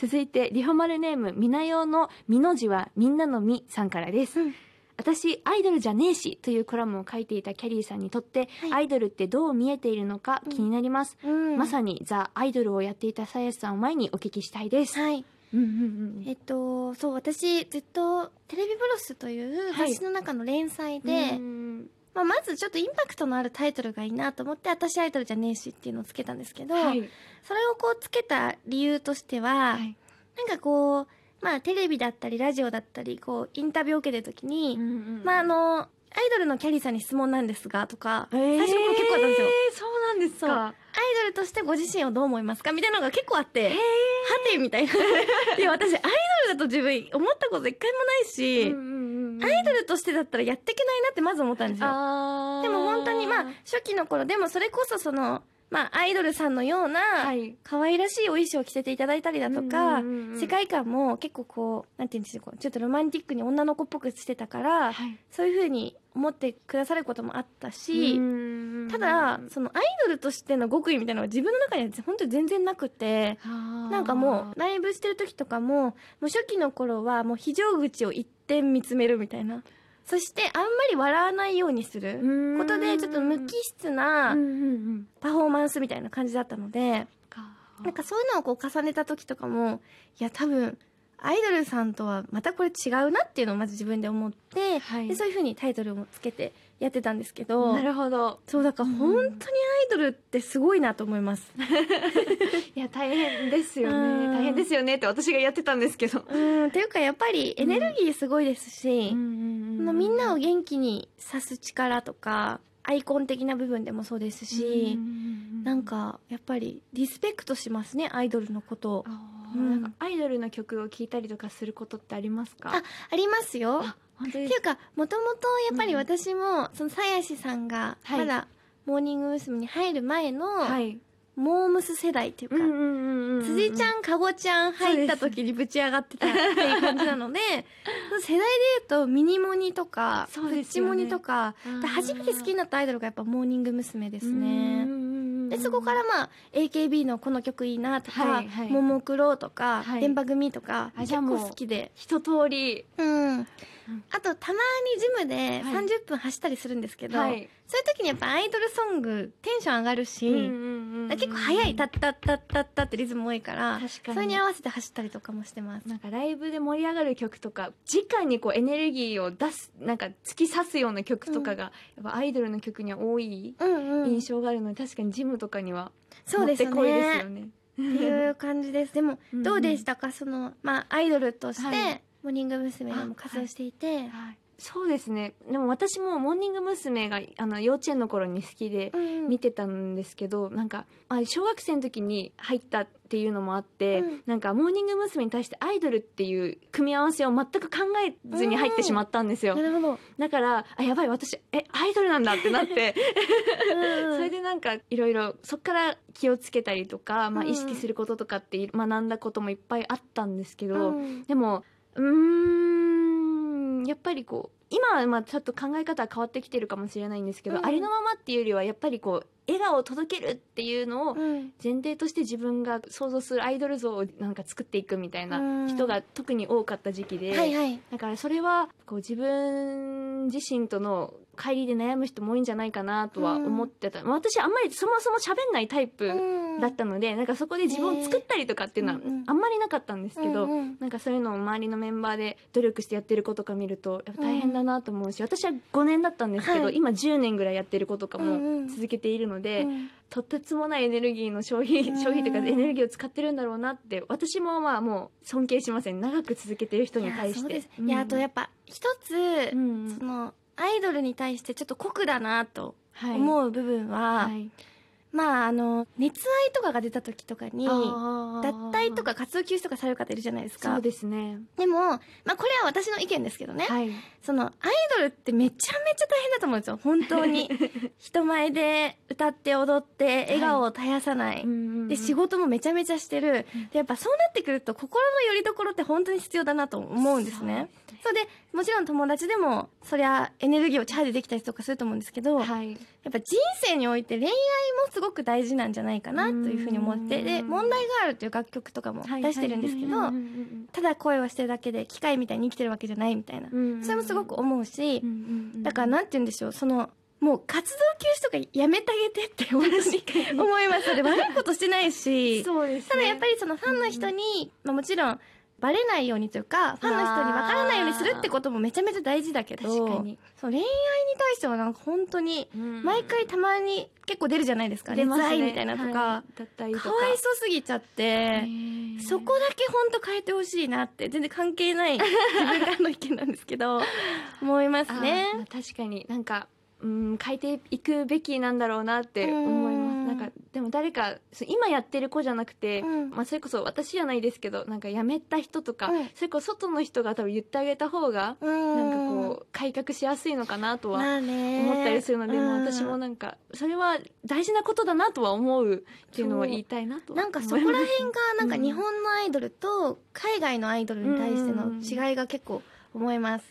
続いてリホマルネームみなよの「みの字はみんなのみ」さんからです、うん。私アイドルじゃねえしというコラムを書いていたキャリーさんにとって、はい。アイドルってどう見えているのか気になります、うん。まさにザ・アイドルをやっていたさやしさんを前にお聞きしたいです、はい。うんうんうんえっと、そう、私、ずっと、テレビブロスというはい。雑誌の中の連載で、うんまあ、まずちょっとインパクトのあるタイトルがいいなと思って、私アイドルじゃねえしっていうのをつけたんですけど、はい。それをこうつけた理由としては、はい。なんかこう、まあ、テレビだったり、ラジオだったり、こう、インタビューを受けてるときに、まあ、あの、アイドルのキャリーさんに質問なんですが、とか、最初の頃結構あったんですよ。えーそうなんですそう。アイかドルとしてご自身をどう思いますかみたいなのが結構あって、はてみたいな。いや、私、アイドルだと自分思ったこと一回もないし、うんうイドルとしてだったらやっていけないなってまず思ったんですよ。でも本当に、まあ、初期の頃、でもそれこそその、まあ、アイドルさんのような、はい。可愛らしいお衣装を着せていただいたりだとか、世界観も結構こう、なんていうんですか、ちょっとロマンティックに女の子っぽくしてたから、はい。そういう風に思ってくださることもあったし、うんただ、そのアイドルとしての極意みたいなのが自分の中には本当に全然なくて、ななんかもう、ライブしてる時とかも、もう初期の頃はもう非常口を一点見つめるみたいな。そして、あんまり笑わないようにする。うん。ことで、ちょっと無機質なパフォーマンスみたいな感じだったので、なんかそういうのをこう重ねた時とかも、いや多分、アイドルさんとはまたこれ違うなっていうのをまず自分で思って、はい。でそういう風にタイトルもつけてやってたんですけど、なるほど。そうだから本当にアイドルってすごいなと思います。いや大変ですようん。ね大変ですよねって私がやってたんですけど。うん、っていうかやっぱりエネルギーすごいですし、そのみんなを元気にさす力とか、アイコン的な部分でもそうですし、なんかやっぱりリスペクトしますね、アイドルのこと。を。うん。なんかアイドルの曲を聴いたりとかすることってありますか？あ、ありますよ。っていうか、もともとやっぱり私も、そのさやしさんが、はい。まだ、モーニング娘。に入る前の、はい。モームス世代っていうか、辻ちゃんん、かごちゃん入った時にぶち上がってたっていう感じなので、世代で言うとミニモニとか、プッチモニとか、初めて好きになったアイドルがやっぱモーニング娘。ですね。そこからまあ、AKB のこの曲いいなとか、ももクロとか、はい。電波組とか、結構好きで。一通り。うん。あと、たまにジムではい。30分走ったりするんですけど、はい。そういう時にやっぱアイドルソング、テンション上がるし、だから結構速い、タッタッタッタッタってリズム多いから、それに合わせて走ったりとかもしてます。なんかライブで盛り上がる曲とか直にこうエネルギーを出すなんか突き刺すような曲とかが、やっぱアイドルの曲には多い。印象があるので、確かにジムとかにはそうですもってこいですねよ。ね。っていう感じです。でも、どうでしたか？その、まあ、アイドルとして、はいモーニング娘。でも活動していて、はいそうですねでも私もモーニング娘。があの幼稚園の頃に好きでうん見てたんですけど、なんかあ小学生の時に入ったっていうのもあって、うんなんかモーニング娘。に対してアイドルっていう組み合わせを全く考えずに入ってしまったんですよ、なるほど。だからあやばい私えアイドルなんだってなって それでなんかいろいろそっから気をつけたりとか、まあ、うん意識することとかって学んだこともいっぱいあったんですけど、うんでもうーんやっぱりこう今はまあちょっと考え方は変わってきてるかもしれないんですけど、うん。ありのままっていうよりはやっぱりこう笑顔を届けるっていうのをうん。前提として自分が想像するアイドル像をなんか作っていくみたいな人が特に多かった時期で、はいはい。だからそれはこう自分自身との帰りで悩む人も多いんじゃないかなとは思ってた、まあ私あんまりそもそも喋んないタイプだったので、なんかそこで自分を作ったりとかっていうのはうんうん。あんまりなかったんですけど、うんうん。なんかそういうのを周りのメンバーで努力してやってる子とか見るとやっぱ大変だなと思うし、私は5年だったんですけど、はい。今10年ぐらいやってる子とかうんうもん。続けているので、うん。とてつもないエネルギーの消費、うん。消費というかエネルギーを使ってるんだろうなって私もまあもう尊敬しません。長く続けてる人に対して。いやそうです。いやあとやっぱ一つ、うん。そのアイドルに対してちょっと酷だなとはい。思う部分は、はいまああの熱愛とかが出た時とかに脱退とか活動休止とかされる方いるじゃないですか。そうですね。でも、まあ、これは私の意見ですけどね、はい。そのアイドルってめちゃめちゃ大変だと思うんですよ。本当に。人前で歌って踊って笑顔を絶やさない、で仕事もめちゃめちゃしてる、でやっぱそうなってくると心の拠り所って本当に必要だなと思うんですね。そうでもちろん友達でもそりゃエネルギーをチャージできたりとかすると思うんですけど、やっはいぱ人生において恋愛持つすごく大事なんじゃないかなというふうに思ってで「問題がある」という楽曲とかも出してるんですけどただ声をしてるだけで機械みたいに生きてるわけじゃないみたいな。それもすごく思うしだからなんて言うんでしょうそのもう活動休止とかやめてあげてって 思います。で悪いことしてないしそうです、ね、ただやっぱりそのファンの人に、まあ、もちろんバレないようにというかファンの人に分からないようにするってこともめちゃめちゃ大事だけどそう恋愛に対してはなんか本当に毎回たまに結構出るじゃないですか、熱愛みたいなとか、はい、か。わいそうすぎちゃってそこだけ本当変えてほしいなって全然関係ない自分からの意見なんですけど 思いますね。確かになんかうん変えていくべきなんだろうなって思いますなんかでも誰か今やってる子じゃなくて、うん、まあ、それこそ私じゃないですけどなんか辞めた人とか、うん、それこそ外の人が多分言ってあげた方が、うん、なんかこう改革しやすいのかなとは思ったりするので、まあ、私もなんかそれは大事なことだなとは思うっていうのを言いたいなとなんかそこら辺がなんか日本のアイドルと海外のアイドルに対しての違いが結構、思います。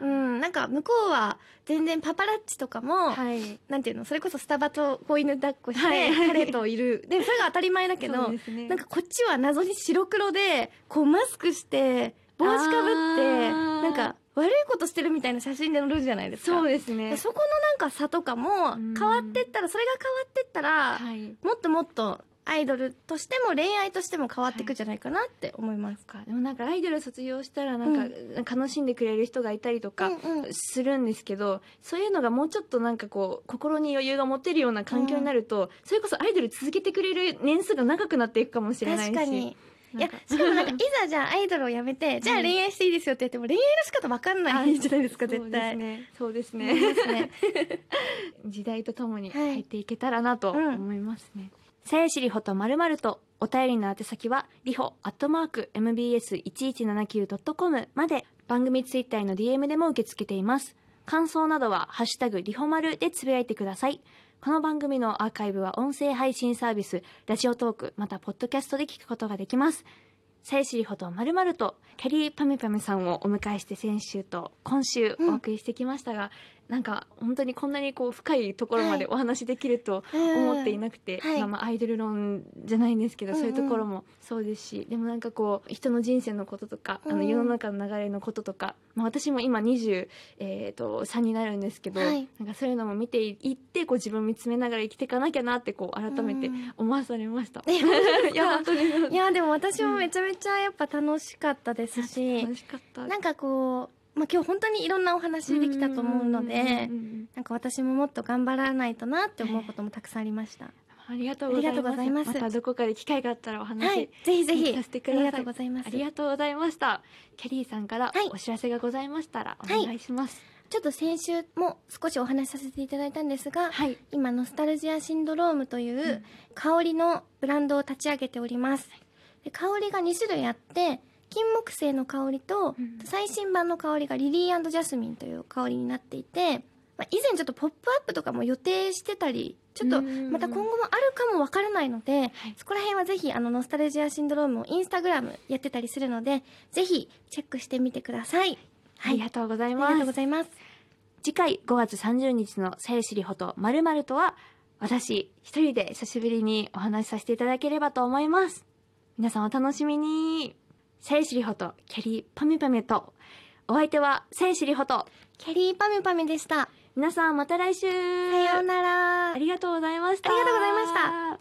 うん、なんか向こうは全然パパラッチとかも、はい、なんていうのそれこそスタバと子犬抱っこして、はい、彼といる。でそれが当たり前だけど、ね、なんかこっちは謎に白黒でこうマスクして帽子かぶってなんか悪いことしてるみたいな写真で載るじゃないですか。そうですね。そこのなんか差とかも変わってったらそれが変わってったら、はい、もっともっとアイドルとしても恋愛としても変わっていくんじゃないかなって思います。か、はい、でもなんかアイドル卒業したらなんか、うん、楽しんでくれる人がいたりとかするんですけど、うんうん、そういうのがもうちょっとなんかこう心に余裕が持てるような環境になると、うん、それこそアイドル続けてくれる年数が長くなっていくかもしれないし。確かに。いやしかもなんかいざじゃあアイドルをやめて じゃあ恋愛していいですよって言っても恋愛の仕方わかんない。じゃないですか絶対そうですね。そうですね。時代とともに入っていけたらなと思いますね、うんさやしりほとまるまるとお便りの宛先はりほアットマーク mbs1179.com まで番組ツイッターの DM でも受け付けています。感想などはハッシュタグりほまるでつぶやいてください。この番組のアーカイブは音声配信サービスラジオトークまたポッドキャストで聞くことができます。さやしりほとまるまるとキャリーパミパミさんをお迎えして先週と今週お送りしてきましたが、なんか本当にこんなにこう深いところまでお話できると思っていなくて、はい、まあ、まあアイドル論じゃないんですけど、そういうところもそうですしでもなんかこう人の人生のこととか、あの世の中の流れのこととか、まあ、私も今23、えー、と3になるんですけど、はい、なんかそういうのも見ていってこう自分を見つめながら生きていかなきゃなってこう改めて思わされました。いや本当にいやでも私もめちゃめちゃやっぱ楽しかったですし、楽しかった。なんかこうまあ、今日本当にいろんなお話できたと思うので、なんか私ももっと頑張らないとなって思うこともたくさんありました。ありがとうございます。またどこかで機会があったらお話、はい、ぜひぜひさせてください。ありがとうございます。ありがとうございました。キャリーさんからお知らせがございましたらお願いします。はいちょっと先週も少しお話しさせていただいたんですが、はい、今ノスタルジアシンドロームという香りのブランドを立ち上げております。で香りが2種類あって、金木犀の香りと、うん、最新版の香りがリリージャスミンという香りになっていて、まあ、以前ちょっとポップアップとかも予定してたりちょっとまた今後もあるかもわからないので、はい、そこら辺はぜひあのノスタルジアシンドロームをインスタグラムやってたりするのでぜひチェックしてみてください、はい、ありがとうございます。ありがとうございます。次回5月30日の「さゆしりほとまるまるとは私一人で久しぶりにお話しさせていただければと思います。皆さんお楽しみにさゆしりほとキャリーパミュパミュと。お相手はさゆしりほとキャリーパミュパミュでした。皆さんまた来週。さようなら。ありがとうございました。ありがとうございました